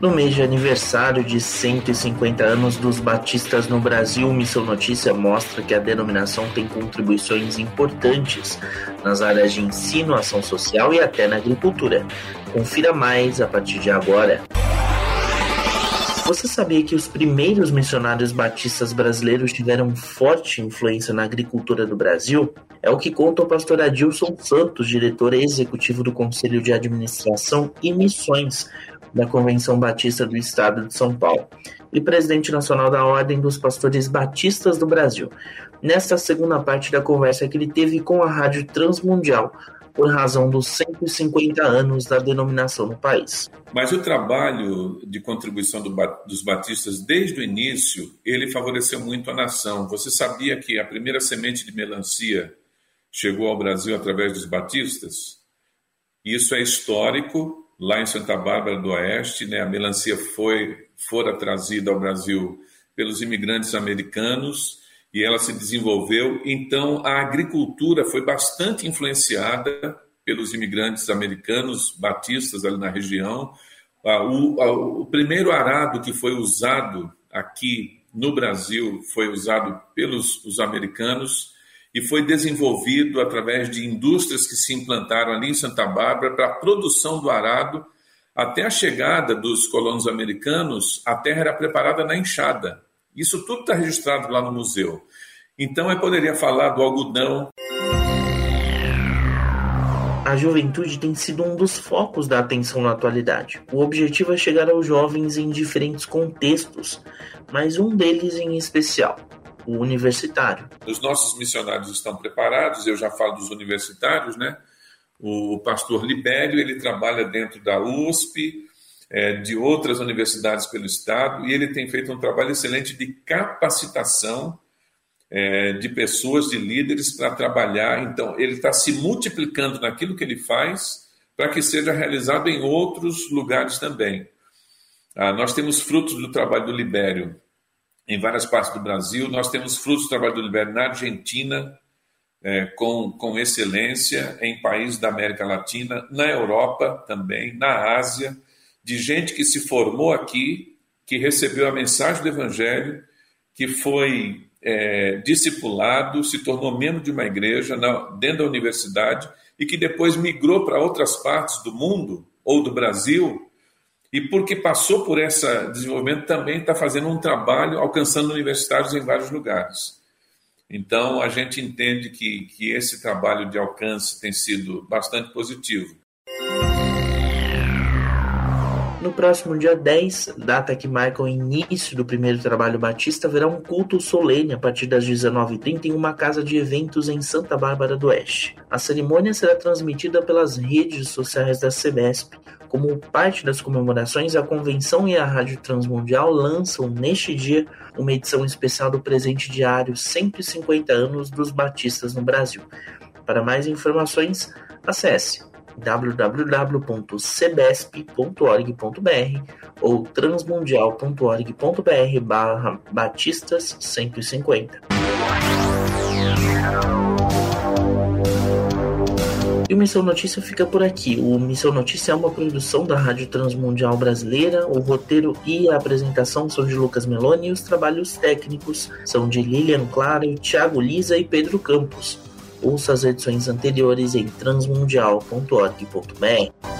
No mês de aniversário de 150 anos dos batistas no Brasil, Missão Notícia mostra que a denominação tem contribuições importantes nas áreas de ensino, ação social e até na agricultura. Confira mais a partir de agora. Você sabia que os primeiros missionários batistas brasileiros tiveram forte influência na agricultura do Brasil? É o que conta o pastor Adilson Santos, diretor executivo do Conselho de Administração e Missões da Convenção Batista do Estado de São Paulo e presidente nacional da Ordem dos Pastores Batistas do Brasil. Nesta segunda parte da conversa que ele teve com a Rádio Transmundial, por razão dos 150 anos da denominação no país. Mas o trabalho de contribuição do, dos batistas desde o início, ele favoreceu muito a nação. Você sabia que a primeira semente de melancia chegou ao Brasil através dos batistas? Isso é histórico. Lá em Santa Bárbara do Oeste, né, a melancia foi fora trazida ao Brasil pelos imigrantes americanos e ela se desenvolveu. Então, a agricultura foi bastante influenciada pelos imigrantes americanos batistas ali na região. O, o primeiro arado que foi usado aqui no Brasil foi usado pelos os americanos e foi desenvolvido através de indústrias que se implantaram ali em Santa Bárbara para a produção do arado. Até a chegada dos colonos americanos, a terra era preparada na enxada. Isso tudo está registrado lá no museu. Então eu poderia falar do algodão. A juventude tem sido um dos focos da atenção na atualidade. O objetivo é chegar aos jovens em diferentes contextos, mas um deles em especial, o universitário. Os nossos missionários estão preparados, eu já falo dos universitários, né? O pastor Libério, ele trabalha dentro da USP, é, de outras universidades pelo estado, e ele tem feito um trabalho excelente de capacitação é, de pessoas, de líderes para trabalhar. Então, ele está se multiplicando naquilo que ele faz para que seja realizado em outros lugares também. Ah, nós temos frutos do trabalho do Libério em várias partes do Brasil, nós temos frutos do trabalho do Libério na Argentina, é, com, com excelência, em países da América Latina, na Europa também, na Ásia de gente que se formou aqui, que recebeu a mensagem do Evangelho, que foi é, discipulado, se tornou membro de uma igreja na, dentro da universidade e que depois migrou para outras partes do mundo ou do Brasil e porque passou por esse desenvolvimento também está fazendo um trabalho alcançando universitários em vários lugares. Então a gente entende que, que esse trabalho de alcance tem sido bastante positivo. No próximo dia 10, data que marca o início do primeiro trabalho batista, haverá um culto solene a partir das 19h30 em uma casa de eventos em Santa Bárbara do Oeste. A cerimônia será transmitida pelas redes sociais da CBESP. Como parte das comemorações, a convenção e a Rádio Transmundial lançam neste dia uma edição especial do presente diário 150 anos dos batistas no Brasil. Para mais informações, acesse www.cbesp.org.br ou transmundial.org.br barra Batistas 150. E o Missão Notícia fica por aqui. O Missão Notícia é uma produção da Rádio Transmundial Brasileira. O roteiro e a apresentação são de Lucas Meloni e os trabalhos técnicos são de Lilian Claro, Thiago Lisa e Pedro Campos. Ouça as edições anteriores em transmundial.org.br.